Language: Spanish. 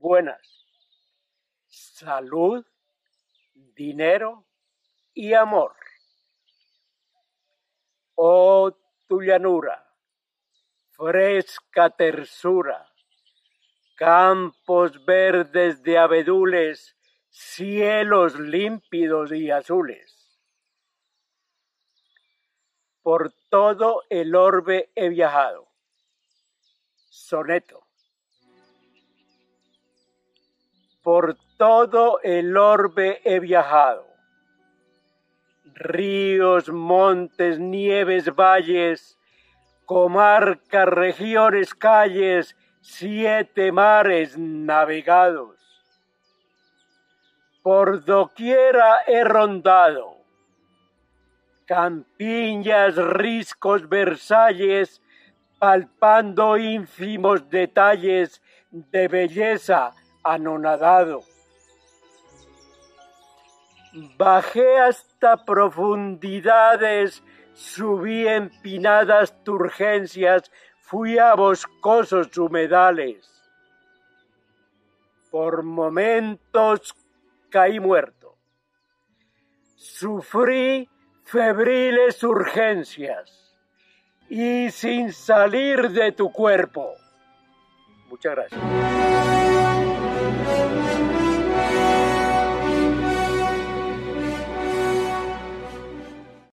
buenas, salud, dinero y amor. Oh tu llanura, fresca tersura, campos verdes de abedules, cielos límpidos y azules. Por todo el orbe he viajado. Soneto. Por todo el orbe he viajado. Ríos, montes, nieves, valles, comarcas, regiones, calles, siete mares navegados. Por doquiera he rondado campiñas, riscos, versalles, palpando ínfimos detalles de belleza anonadado. Bajé hasta profundidades, subí empinadas turgencias, fui a boscosos humedales. Por momentos caí muerto. Sufrí febriles urgencias y sin salir de tu cuerpo. Muchas gracias.